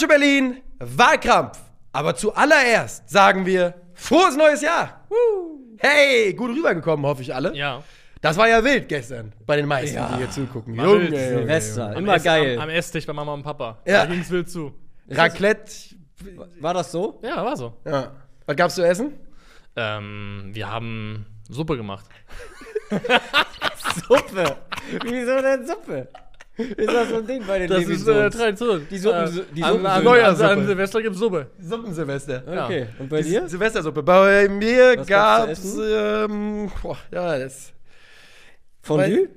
Calcio Berlin, Wahlkampf. Aber zuallererst sagen wir frohes neues Jahr. Hey, gut rübergekommen, hoffe ich alle. Ja. Das war ja wild gestern bei den meisten, Ja. die hier zugucken. War wild. Junge, Silvester, Am immer geil. Am, am Esstisch bei Mama und Papa. Ja. Da ging's wild zu. Raclette. War das so? Ja, war so. Ja. Was gab's zu essen? Ähm, wir haben Suppe gemacht. Suppe. Wieso denn Suppe? Ist das so ein Ding bei den Das ist äh, Levinsons? Tradition. Die Suppen- äh, die an, an, Suppensöhne. an, an Suppe. Silvester gibt's Suppe. Suppensilvester. Okay, und bei dir? Silvestersuppe. Bei mir Was gab's ähm, boah, ja, das. Fondue?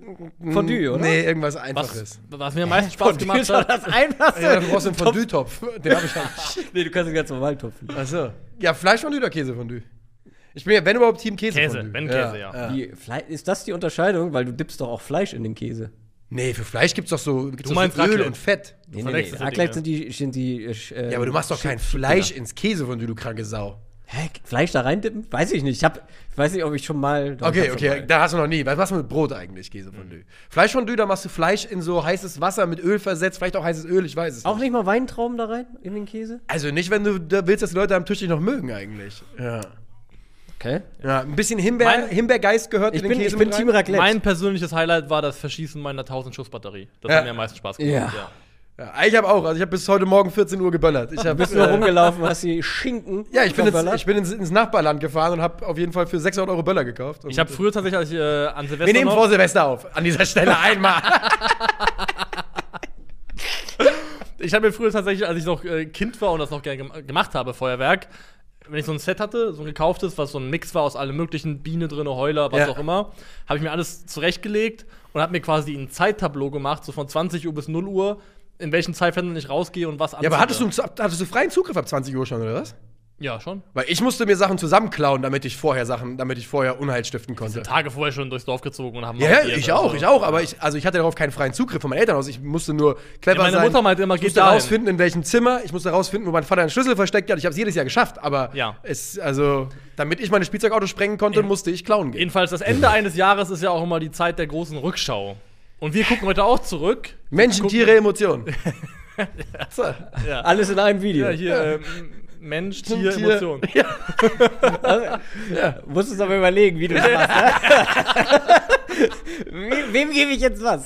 Fondue, oder? Nee, irgendwas Was, Einfaches. was mir am meisten Spaß gemacht ist doch hat. das Einfachste. Ja, du brauchst einen Fondue-Topf. Den hab ich halt. Nee, du kannst ihn ganz normal tupfen. Achso. Ja, Fleischfondue oder Käsefondue? Ich bin ja, wenn überhaupt, Team Käsefondue. Käse, wenn Käse, ja. Die Fle ist das die Unterscheidung? Weil du dippst doch auch Fleisch in den Käse. Nee, für Fleisch gibt's doch so, gibt's doch meinst so Öl Raclette. und Fett. Nee, nee, verwechselst nee. die Raclette sind die, sind die äh, Ja, aber du machst doch kein Fleisch ins Käsefondue, du kranke Sau. Hä? Fleisch da reindippen? Weiß ich nicht. Ich, hab, ich weiß nicht, ob ich schon mal. doch, ich Okay, schon okay, mal. da hast du noch nie. Was machst du mit Brot eigentlich, Käsefondue? Fleischfondue, da machst du Fleisch in so heißes Wasser mit Öl versetzt, vielleicht auch heißes Öl, ich weiß es Auch nicht. nicht mal Weintrauben da rein in den Käse? Also nicht, wenn du da willst, dass die Leute am Tisch dich noch mögen eigentlich. Ja. Okay. Ja, ein bisschen Himbeer, Mein- Himbeergeist gehört Ich in den bin, Käse ich bin mit Team. Raclette. Mein persönliches Highlight war das Verschießen meiner 1000-Schuss-Batterie. Das Ja. hat mir am meisten Spaß gemacht. Ja. Ja, ich habe auch. Also ich habe bis heute Morgen 14 Uhr geböllert. Ich du hab, bist nur äh, rumgelaufen, hast die Schinken. Ja, ich bin, jetzt, verballert. ich bin ins, ins Nachbarland gefahren und habe auf jeden Fall für 600 Euro Böller gekauft. Und Ich habe früher tatsächlich, als ich äh, an Silvester wir nehmen noch, vor Silvester auf. An dieser Stelle einmal. Ich habe mir früher tatsächlich, als ich noch äh, Kind war und das noch gerne gem gemacht habe, Feuerwerk, wenn ich so ein Set hatte, so ein gekauftes, was so ein Mix war aus allem möglichen, Biene drin, Heuler, was Ja. auch immer, habe ich mir alles zurechtgelegt und habe mir quasi ein Zeittableau gemacht, so von 20 Uhr bis 0 Uhr, in welchen Zeitfenstern ich rausgehe und was ja, aber hattest du, hattest du freien Zugriff ab 20 Uhr schon, oder was? Ja, schon. Weil ich musste mir Sachen zusammenklauen, damit ich vorher Sachen, damit ich vorher Unheil stiften konnte. Tage vorher schon durchs Dorf gezogen und haben Ja, ich auch, also. ich auch, aber ich, also ich hatte darauf keinen freien Zugriff von meinen Eltern aus. Ich musste nur clever Ja, meine sein. Mutter meinte immer, ich musste dahin. rausfinden, in welchem Zimmer. Ich musste rausfinden, wo mein Vater einen Schlüssel versteckt hat. Ich habe es jedes Jahr geschafft, aber Ja. es, also, damit ich meine Spielzeugautos sprengen konnte, musste ich klauen gehen. Jedenfalls, das Ende eines Jahres ist ja auch immer die Zeit der großen Rückschau. Und wir gucken heute auch zurück. Menschen, Tiere, Emotionen. so. Ja, Alles in einem Video. ja hier, ähm, Mensch, Tier, Tier. Emotion. Musst du aber überlegen, wie du das machst. Ne? Wem, wem gebe ich jetzt was?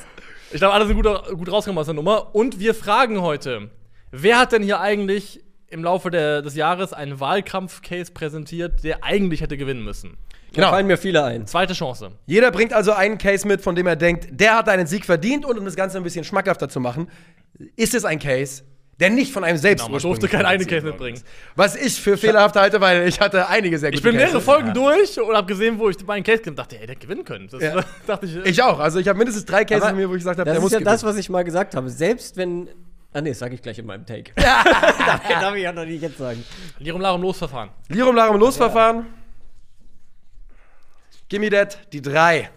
Ich glaube, alle sind gut, gut rausgekommen aus der Nummer. Und wir fragen heute, wer hat denn hier eigentlich im Laufe der, des Jahres einen Wahlkampf-Case präsentiert, der eigentlich hätte gewinnen müssen? Da Genau. fallen mir viele ein. Zweite Chance. Jeder bringt also einen Case mit, von dem er denkt, der hat einen Sieg verdient. Und um das Ganze ein bisschen schmackhafter zu machen, ist es ein Case, der nicht von einem selbst Genau, man durfte keinen eigenen Case mitbringen. Was ich für fehlerhaft halte, weil ich hatte einige sehr gute Ich bin mehrere Cases. Folgen durch und habe gesehen, wo ich meinen Case gemacht dachte, ey, der hätte gewinnen können. Das Ja. dachte ich, Ich auch. Also ich habe mindestens drei Cases Aber von mir, wo ich gesagt habe, Das der ist muss ja gewinnen. das, was ich mal gesagt habe. Selbst wenn. Ah, nee, das sage ich gleich in meinem Take. darf, darf ich auch noch nicht jetzt sagen. Lirum Larum Losverfahren. Lirum Larum Losverfahren. Gimme that, die drei.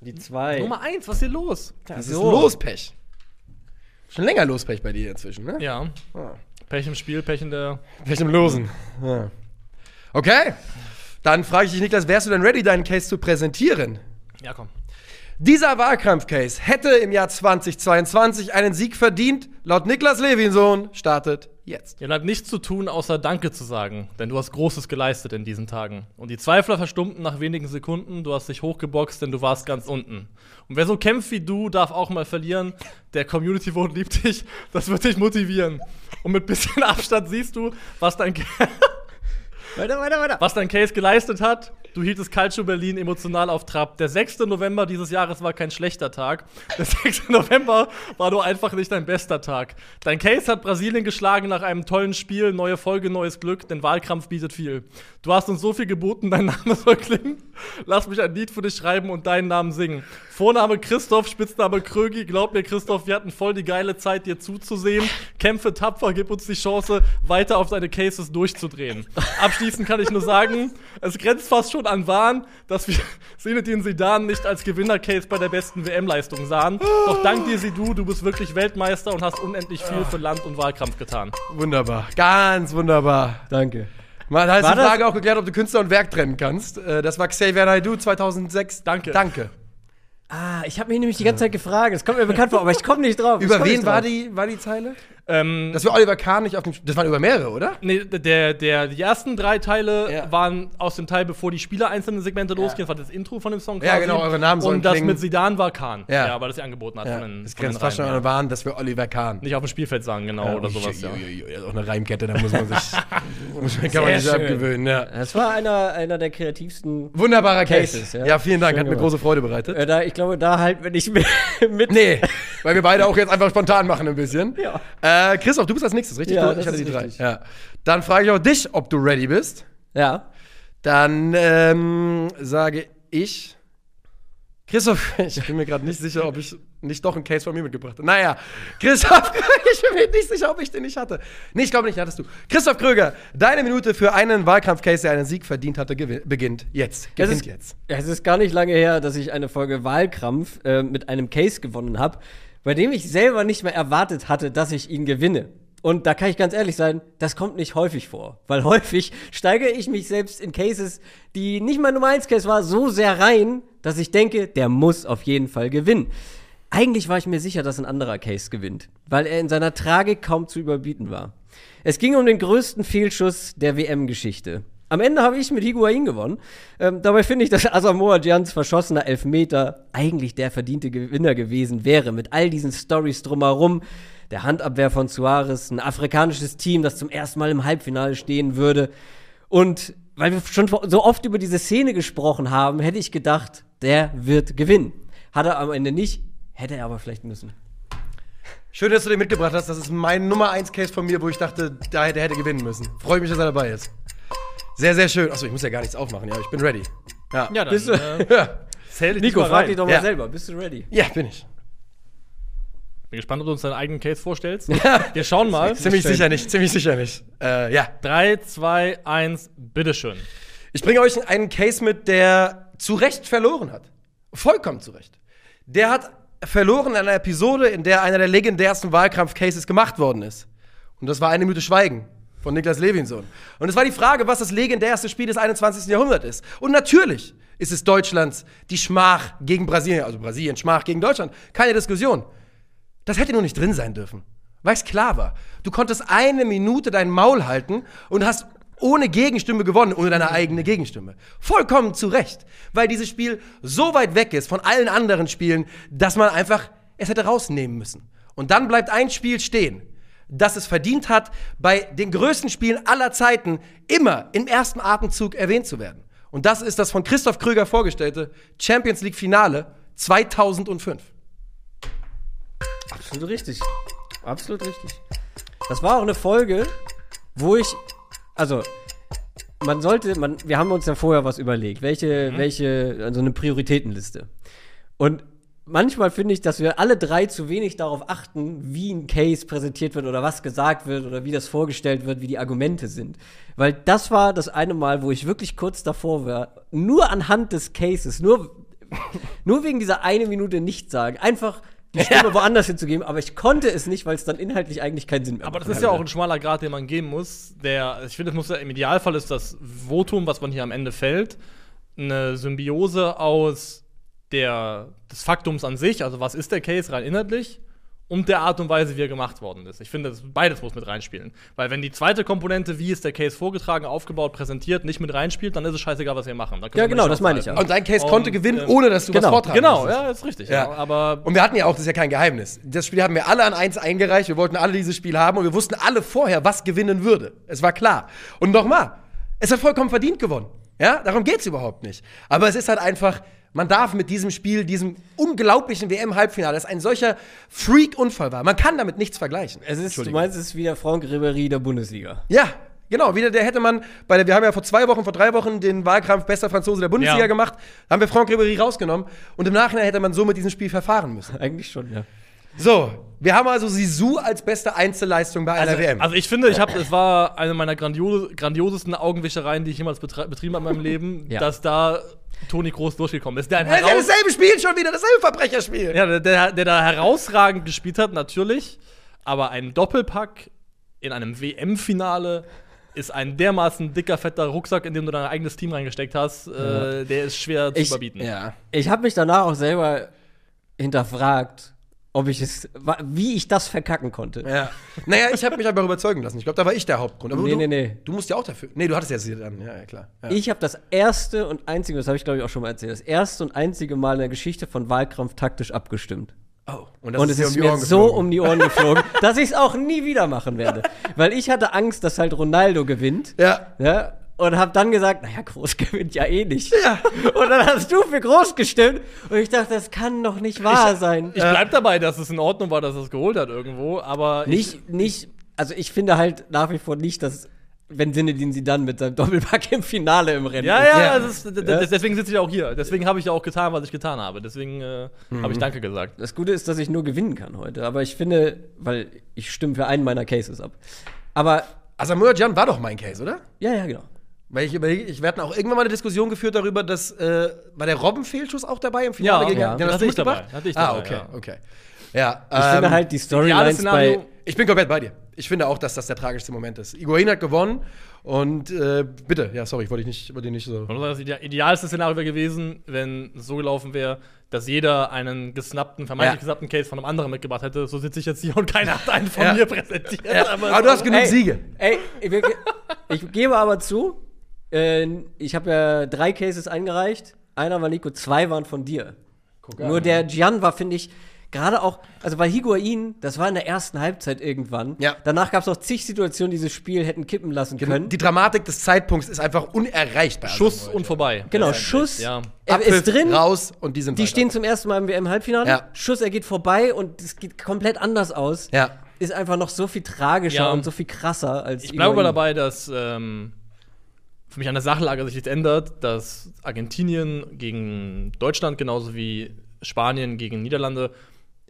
Die zwei. Nummer eins, was ist hier los? Das ist so. Lospech. Schon länger Lospech bei dir inzwischen, ne? Ja. Ah. Pech im Spiel, Pech in der. Pech im Losen. Ja. Okay. Dann frage ich dich, Niklas, wärst du denn ready, deinen Case zu präsentieren? Ja, komm. Dieser Wahlkampfcase hätte im Jahr 2022 einen Sieg verdient. Laut Niklas Levinsohn startet jetzt. Ihr bleibt nichts zu tun, außer Danke zu sagen, denn du hast Großes geleistet in diesen Tagen. Und die Zweifler verstummten nach wenigen Sekunden, du hast dich hochgeboxt, denn du warst ganz unten. Und wer so kämpft wie du, darf auch mal verlieren. Der Community Vote liebt dich, das wird dich motivieren. Und mit bisschen Abstand siehst du, was dein, Weiter, weiter, weiter. was dein Case geleistet hat. Du hieltest Calcio Berlin emotional auf Trab. Der 6. November dieses Jahres war kein schlechter Tag. Der 6. November war nur einfach nicht dein bester Tag. Dein Case hat Brasilien geschlagen nach einem tollen Spiel. Neue Folge, neues Glück, denn Wahlkampf bietet viel. Du hast uns so viel geboten, dein Name soll klingen. Lass mich ein Lied für dich schreiben und deinen Namen singen. Vorname Christoph, Spitzname Krögi. Glaub mir, Christoph, wir hatten voll die geile Zeit, dir zuzusehen. Kämpfe tapfer, gib uns die Chance, weiter auf deine Cases durchzudrehen. Abschließend kann ich nur sagen, es grenzt fast schon an Wahn, dass wir Zinedine Zidane nicht als Gewinner-Case bei der besten WM-Leistung sahen. Doch dank dir, Sidu, du bist wirklich Weltmeister und hast unendlich viel für Land und Wahlkampf getan. Wunderbar. Ganz wunderbar. Danke. Man hat War die das- Frage auch geklärt, ob du Künstler und Werk trennen kannst. Äh, Das war Xavier Naidoo 2006. Danke. Danke. Ah, ich habe mich nämlich die ganze Zeit gefragt. Es kommt mir bekannt vor, aber ich komme nicht drauf. Über wen war die, war die Zeile? Ähm, Dass wir Oliver Kahn nicht auf dem. Das waren über mehrere, oder? Nee, der, der, die ersten drei Teile Ja. waren aus dem Teil, bevor die Spieler einzelne Segmente losgehen. Das war das Intro von dem Song. Ja, genau, eure Namen sollen Und das klingen. mit Sidan war Kahn. Ja. Ja, weil das sie angeboten hat Ja. von den, Das grenzt fast schon an ja. Wahn, dass wir Oliver Kahn. Nicht auf dem Spielfeld sagen, genau, oder sowas, ja. Auch eine Reimkette, da muss man sich. muss man, kann man sich schön. abgewöhnen, ja. Das war einer, einer der kreativsten. Wunderbarer Case. Cases, ja. ja. vielen Dank, Schön hat mir gemacht. große Freude bereitet. Äh, da, ich glaube, da halt, wenn ich mit. mit Nee, weil wir beide auch jetzt einfach spontan machen ein bisschen. Ja. Äh, Christoph, du bist als nächstes, richtig? Ja, Du- ich das hatte die drei. richtig. Ja. Dann frage ich auch dich, ob du ready bist. Ja. Dann ähm, sage ich. Christoph, ich bin mir gerade nicht sicher, ob ich nicht doch einen Case von mir mitgebracht habe. Naja, Christoph, ich bin mir nicht sicher, ob ich den nicht hatte. Nee, ich glaube nicht, hattest du. Christoph Kröger, deine Minute für einen Wahlkampf-Case, der einen Sieg verdient hatte, beginnt jetzt. Es Gewinnt ist, jetzt. es ist gar nicht lange her, dass ich eine Folge Wahlkampf äh, mit einem Case gewonnen habe, bei dem ich selber nicht mehr erwartet hatte, dass ich ihn gewinne. Und da kann ich ganz ehrlich sein, das kommt nicht häufig vor. Weil häufig steigere ich mich selbst in Cases, die nicht mein Nummer 1 Case war, so sehr rein, dass ich denke, der muss auf jeden Fall gewinnen. Eigentlich war ich mir sicher, dass ein anderer Case gewinnt, weil er in seiner Tragik kaum zu überbieten war. Es ging um den größten Fehlschuss der WM-Geschichte. Am Ende habe ich mit Higuain gewonnen. Ähm, dabei finde ich, dass Asamoah Gians verschossener Elfmeter eigentlich der verdiente Gewinner gewesen wäre, mit all diesen Stories drumherum. Der Handabwehr von Suarez, ein afrikanisches Team, das zum ersten Mal im Halbfinale stehen würde. Und weil wir schon so oft über diese Szene gesprochen haben, hätte ich gedacht, der wird gewinnen. Hat er am Ende nicht, hätte er aber vielleicht müssen. Schön, dass du den mitgebracht hast. Das ist mein Nummer 1 Case von mir, wo ich dachte, der hätte, hätte gewinnen müssen. Freue mich, dass er dabei ist. Sehr, sehr schön. Achso, ich muss ja gar nichts aufmachen. Ja, ich bin ready. Ja. Ja, dann Bist du- äh, Ja, zähl dich Nico, frag dich doch mal Ja. selber. Bist du ready? ja bin ich. Bin gespannt, ob du uns deinen eigenen Case vorstellst. Wir schauen mal. Ziemlich sicher nicht, ziemlich sicher nicht. Äh, ja. 3, 2, 1, bitteschön. Ich bringe euch einen Case mit, der zu Recht verloren hat. Vollkommen zu Recht. Der hat verloren in einer Episode, in der einer der legendärsten Wahlkampf-Cases gemacht worden ist. Und das war eine Minute Schweigen von Niklas Levinson. Und es war die Frage, was das legendärste Spiel des 21. Jahrhunderts ist. Und natürlich ist es Deutschlands die Schmach gegen Brasilien, also Brasilien Schmach gegen Deutschland. Keine Diskussion. Das hätte nur nicht drin sein dürfen. Weil es klar war. Du konntest eine Minute dein Maul halten und hast ohne Gegenstimme gewonnen, ohne deine eigene Gegenstimme. Vollkommen zu Recht. Weil dieses Spiel so weit weg ist von allen anderen Spielen, dass man einfach es hätte rausnehmen müssen. Und dann bleibt ein Spiel stehen, das es verdient hat, bei den größten Spielen aller Zeiten immer im ersten Atemzug erwähnt zu werden. Und das ist das von Christoph Krüger vorgestellte Champions League Finale 2005. Absolut richtig. Absolut richtig. Das war auch eine Folge, wo ich, also, man sollte, man, wir haben uns ja vorher was überlegt, welche, welche, also eine Prioritätenliste. Und manchmal finde ich, dass wir alle drei zu wenig darauf achten, wie ein Case präsentiert wird oder was gesagt wird oder wie das vorgestellt wird, wie die Argumente sind. Weil das war das eine Mal, wo ich wirklich kurz davor war, nur anhand des Cases, nur, nur wegen dieser eine Minute nicht sagen, einfach die Stimme woanders hinzugeben, aber ich konnte es nicht, weil es dann inhaltlich eigentlich keinen Sinn mehr Aber das macht. ist ja auch ein schmaler Grad, den man gehen muss. Der, ich finde, es muss ja, im Idealfall ist das Votum, was man hier am Ende fällt, eine Symbiose aus der, des Faktums an sich, also was ist der Case rein inhaltlich, und der Art und Weise, wie er gemacht worden ist. Ich finde, das, beides muss mit reinspielen. Weil wenn die zweite Komponente, wie ist der Case vorgetragen, aufgebaut, präsentiert, nicht mit reinspielt, dann ist es scheißegal, was wir machen. Ja, genau, das meine ich ja. Und dein Case Und, konnte gewinnen, ähm, ohne dass du genau, was vortragen Genau, musstest. ja, ist richtig. Ja. Ja. Aber Und wir hatten ja auch, das ist ja kein Geheimnis. Das Spiel haben wir alle an eins eingereicht. Wir wollten alle dieses Spiel haben und wir wussten alle vorher, was gewinnen würde. Es war klar. Und nochmal, es hat vollkommen verdient gewonnen. Ja, darum geht's überhaupt nicht. Aber es ist halt einfach, man darf mit diesem Spiel, diesem unglaublichen WM-Halbfinale, das ein solcher Freak-Unfall war, man kann damit nichts vergleichen. Es ist, du meinst, es ist wie der Franck Ribéry der Bundesliga. Ja, genau. Wieder, der hätte man, bei der, wir haben ja vor zwei Wochen, vor drei Wochen den Wahlkampf bester Franzose der Bundesliga Ja. gemacht, haben wir Franck Ribéry rausgenommen und im Nachhinein hätte man so mit diesem Spiel verfahren müssen. Eigentlich schon, ja. So, wir haben also Sisu als beste Einzelleistung bei einer Also, WM. also ich finde, ich habe, es war eine meiner grandiose, grandiosesten Augenwischereien, die ich jemals betrieben habe in meinem Leben, Ja. dass da Toni Kroos durchgekommen ist. Der, das ist ja dasselbe Spiel schon wieder, dasselbe Verbrecherspiel. ja, der, der, der da herausragend gespielt hat, natürlich. Aber ein Doppelpack in einem WM-Finale ist ein dermaßen dicker, fetter Rucksack, in dem du dein eigenes Team reingesteckt hast. Äh, der ist schwer zu Ich- überbieten. Ja. Ich habe mich danach auch selber hinterfragt, ob ich es, wie ich das verkacken konnte. Ja. Naja, ich habe mich einfach überzeugen lassen. Ich glaube, da war ich der Hauptgrund. Aber Nee, du, nee, nee. Du musst ja auch dafür. Nee, du hattest ja sie dann. Ja, ja klar. Ja. Ich habe das erste und einzige, das habe ich glaube ich auch schon mal erzählt, das erste und einzige Mal in der Geschichte von Wahlkampf taktisch abgestimmt. oh, und dir es ist um mir Ohren so geflogen. um die Ohren geflogen, dass ich es auch nie wieder machen werde. Weil ich hatte Angst, dass halt Ronaldo gewinnt. Ja. Ja, und habe dann gesagt, naja, Groß gewinnt ja eh nicht. Ja. Und dann hast du für Groß gestimmt. Und ich dachte, das kann doch nicht wahr sein. Ich bleib dabei, dass es in Ordnung war, dass er es geholt hat irgendwo, aber ich, Nicht, nicht, also ich finde halt nach wie vor nicht, dass, wenn Sinedin sie dann mit seinem Doppelpack im Finale im Rennen Ja, ja, Ja. Ist, deswegen sitze ich auch hier. Deswegen habe ich ja auch getan, was ich getan habe. Deswegen äh, Mhm. habe ich Danke gesagt. Das Gute ist, dass ich nur gewinnen kann heute. Aber ich finde, weil ich stimme für einen meiner Cases ab. Aber, Asamoah Gyan war doch mein Case, oder? ja, ja, genau. Weil ich überlege, ich wir hatten auch irgendwann mal eine Diskussion geführt darüber, dass äh, war der Robben-Fehlschuss auch dabei im Finale Ja, gegen ja. den hast Hatte du ich dabei, hatte ich ah, dabei, okay, ja. okay. Ja, Ich ähm, finde halt die Storylines bei. Ich bin komplett bei dir. Ich finde auch, dass das der tragischste Moment ist. Iguain hat gewonnen und äh, bitte, ja, sorry, ich wollte dich nicht, wollte dich nicht so. Das ide- idealste Szenario wäre gewesen, wenn es so gelaufen wäre, dass jeder einen gesnappten, vermeintlich Ja. gesnappten Case von einem anderen mitgebracht hätte. So sitze ich jetzt hier und keiner hat einen von Ja. mir präsentiert. Ja, aber du hast genug Ey, Siege. Ey, ich, ich gebe aber zu, äh, ich habe ja drei Cases eingereicht. Einer war Nico, zwei waren von dir. Nur der Gian war, finde ich, gerade auch, also weil Higuain, das war in der ersten Halbzeit irgendwann. Ja. Danach gab es noch zig Situationen, die dieses Spiel hätten kippen lassen können. Die Dramatik des Zeitpunkts ist einfach unerreichbar. Schuss und vorbei. genau, Schuss. Ja. Er Abpfiff, ist drin. raus und die sind Die weiter. stehen zum ersten Mal im WM-Halbfinale. Ja. Schuss, er geht vorbei und es geht komplett anders aus. Ja. Ist einfach noch so viel tragischer Ja. und so viel krasser als Ich bleibe dabei, dass ähm, für mich an der Sachlage sich jetzt ändert, dass Argentinien gegen Deutschland genauso wie Spanien gegen Niederlande,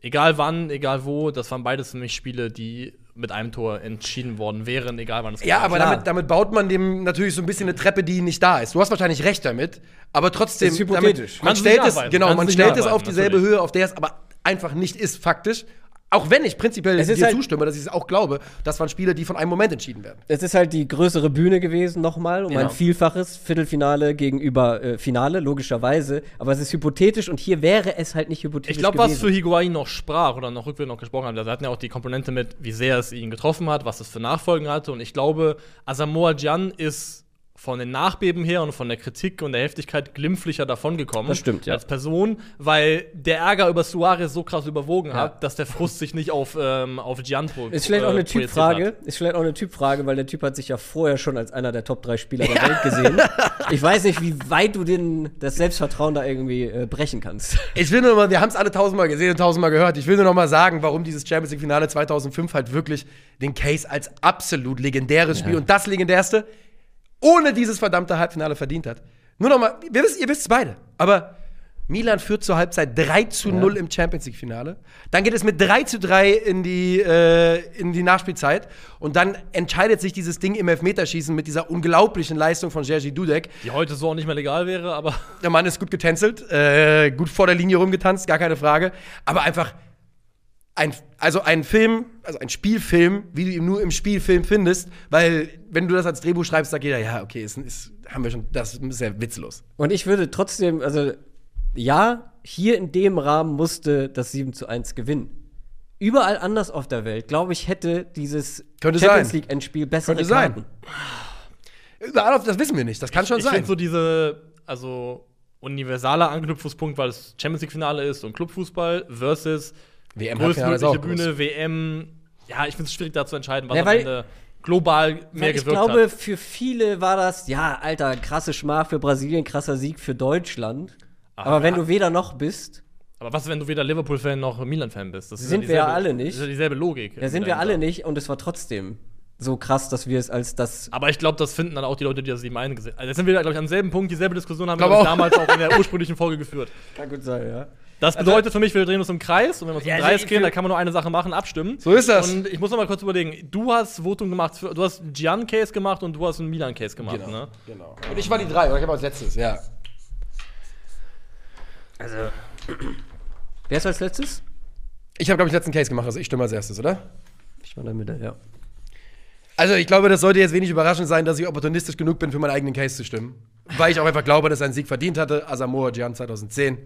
egal wann, egal wo, das waren beides für mich Spiele, die mit einem Tor entschieden worden wären, egal wann es Ja, war. aber damit, damit baut man dem natürlich so ein bisschen eine Treppe, die nicht da ist. Du hast wahrscheinlich recht damit, aber trotzdem. Das ist hypothetisch. Damit, man du stellt es, genau, man stellt es auf dieselbe natürlich. Höhe, auf der es aber einfach nicht ist, faktisch. Auch wenn ich prinzipiell Es ist dir halt- zustimme, dass ich es auch glaube, das waren Spiele, die von einem Moment entschieden werden. Es ist halt die größere Bühne gewesen, nochmal, um Genau. ein Vielfaches Viertelfinale gegenüber äh, Finale, logischerweise. Aber es ist hypothetisch und hier wäre es halt nicht hypothetisch. Ich glaube, was für Higuain noch sprach oder noch rückwärts noch gesprochen hat, also wir hatten ja auch die Komponente mit, wie sehr es ihn getroffen hat, was es für Nachfolgen hatte. Und ich glaube, Asamoah Gyan ist von den Nachbeben her und von der Kritik und der Heftigkeit glimpflicher davongekommen. Das stimmt, ja. Als Person, weil der Ärger über Suarez so krass überwogen Ja. hat, dass der Frust sich nicht auf, ähm, auf Gyan pro Ist vielleicht auch eine äh, Typfrage. hat. Ist vielleicht auch eine Typfrage, weil der Typ hat sich ja vorher schon als einer der Top 3 Spieler der Welt gesehen. Ich weiß nicht, wie weit du den, das Selbstvertrauen da irgendwie äh, brechen kannst. Ich will nur mal, wir haben es alle tausendmal gesehen und tausendmal gehört. Ich will nur noch mal sagen, warum dieses Champions League Finale 2005 halt wirklich den Case als absolut legendäres Spiel und das legendärste ohne dieses verdammte Halbfinale verdient hat. Nur noch mal, wir wisst, ihr wisst es beide, aber Milan führt zur Halbzeit 3 zu 0 im Champions League Finale. Dann geht es mit 3 zu 3 in die, äh, in die Nachspielzeit und dann entscheidet sich dieses Ding im Elfmeterschießen mit dieser unglaublichen Leistung von Jerzy Dudek. Die heute so auch nicht mehr legal wäre, aber Der Mann ist gut getänzelt, äh, gut vor der Linie rumgetanzt, gar keine Frage. Aber einfach ein, also ein Film, also ein Spielfilm, wie du ihn nur im Spielfilm findest, weil wenn du das als Drehbuch schreibst, sagt jeder, ja, okay, ist, ist, haben wir schon, das ist ja witzlos. Und ich würde trotzdem, also ja, hier in dem Rahmen musste das 7 zu 1 gewinnen. Überall anders auf der Welt, glaube ich, hätte dieses Könnte Champions sein. League Endspiel bessere Könnte sein. Karten. Überall auf, das wissen wir nicht, das kann schon ich sein. finde so diese, also universaler Anknüpfungspunkt, weil es Champions League Finale ist und Clubfußball versus Auch größtmögliche Bühne, WM. Ja, ich finde es schwierig da zu entscheiden, was Ja, am Ende global mehr Weil ich gewirkt glaube, hat. für viele war das, ja, alter, krasse Schmach für Brasilien, krasser Sieg für Deutschland. Aber wenn du weder noch bist, Aber was, wenn du weder Liverpool-Fan noch Milan-Fan bist? Das Sind wir ja alle nicht. Das ist ja dieselbe Logik. da sind wir alle nicht und es war trotzdem so krass, dass wir es als das. Aber ich glaube, das finden dann auch die Leute, die das eben eingesehen haben. Also, jetzt sind wir, glaube ich, am selben Punkt. Dieselbe Diskussion haben wir Glaub ich, auch. damals auch in der ursprünglichen Folge geführt. Kann gut sein, ja. Das bedeutet für mich, wir drehen uns im Kreis. Und wenn wir uns im Ja, Kreis ich- gehen, dann kann man nur eine Sache machen, abstimmen. So ist das. Und ich muss noch mal kurz überlegen. Du hast Votum gemacht, für, du hast einen Gian-Case gemacht und du hast einen Milan-Case gemacht, ne? Genau. Und ich war die drei, oder ich habe als letztes, ja. Wer ist als letztes? Ich habe, glaube ich, letzten Case gemacht, also ich stimme als erstes, oder? Ich war in der Mitte, ja. Also ich glaube, das sollte jetzt wenig überraschend sein, dass ich opportunistisch genug bin, für meinen eigenen Case zu stimmen. Weil ich auch einfach glaube, dass er einen Sieg verdient hatte. Asamoah Gyan 2010.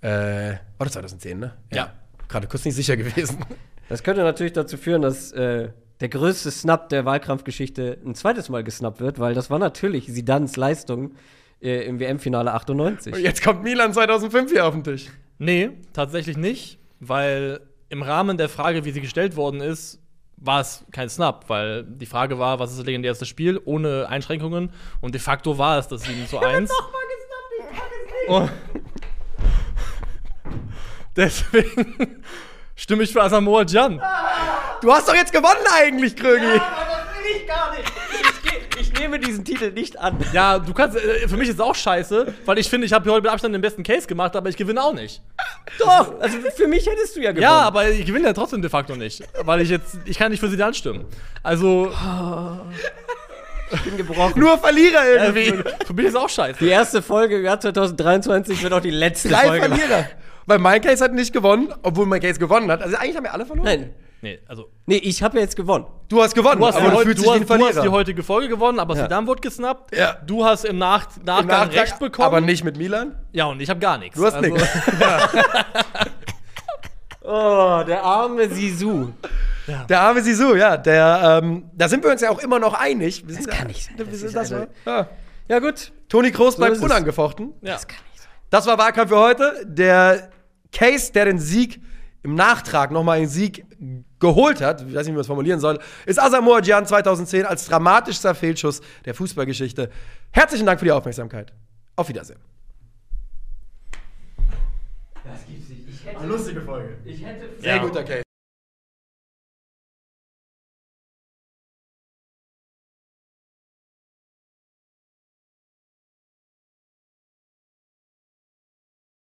Äh, war das 2010, ne? Ja. Gerade kurz nicht sicher gewesen. Das könnte natürlich dazu führen, dass äh, der größte Snap der Wahlkampfgeschichte ein zweites Mal gesnappt wird, weil das war natürlich Sidans Leistung äh, im WM-Finale 98. Und jetzt kommt Milan 2005 hier auf den Tisch. Nee, tatsächlich nicht, weil im Rahmen der Frage, wie sie gestellt worden ist, war es kein Snap, weil die Frage war, was ist das legendärste Spiel ohne Einschränkungen und de facto war es das 7 zu 1. Und deswegen stimme ich für Asamoah Gyan. Du hast doch jetzt gewonnen eigentlich, Krögi. das will ich gar nicht. Ich, ich nehme diesen Titel nicht an. Ja, du kannst, äh, für mich ist es auch scheiße, weil ich finde, ich habe heute mit Abstand den besten Case gemacht, aber ich gewinne auch nicht. Doch, also für mich hättest du ja gewonnen. Ja, aber ich gewinne ja trotzdem de facto nicht, weil ich jetzt, ich kann nicht für sie anstimmen. Also, ich bin gebrochen. Nur Verlierer irgendwie. für, für mich ist es auch scheiße. Die erste Folge im Jahr 2023 wird auch die letzte Drei Folge. Verlierer. Weil mein Case hat nicht gewonnen, obwohl mein Case gewonnen hat. Also eigentlich haben wir alle verloren. Nein, Nee, also, nee, ich habe ja jetzt gewonnen. Du hast gewonnen, du hast, aber die, du heu- fühlst du, hast, du hast die heutige Folge gewonnen, aber Ja. Sidan wurde gesnappt. Ja. Du hast im, Nach Nachgang Im Nachtrag, recht bekommen. Aber nicht mit Milan. Ja, und ich habe gar nichts. Du hast Also, nichts. Oh, der arme Sisu. Der arme Sisu, ja, der, ähm, da sind wir uns ja auch immer noch einig. Wir sind, kann nicht sein. Das Das ist das also- ja. Ja, gut. Toni Kroos bleibt ist es. unangefochten. Ja. Das kann nicht sein. Das war Wahlkampf für heute. Der Case, der den Sieg im Nachtrag nochmal einen Sieg geholt hat, ich weiß nicht, wie man das formulieren soll, ist Asamoah Gyan 2010 als dramatischster Fehlschuss der Fußballgeschichte. Herzlichen Dank für die Aufmerksamkeit. Auf Wiedersehen. Das gibt's nicht. Ich hätte, Lustige Folge. ich hätte Sehr Ja. guter Case.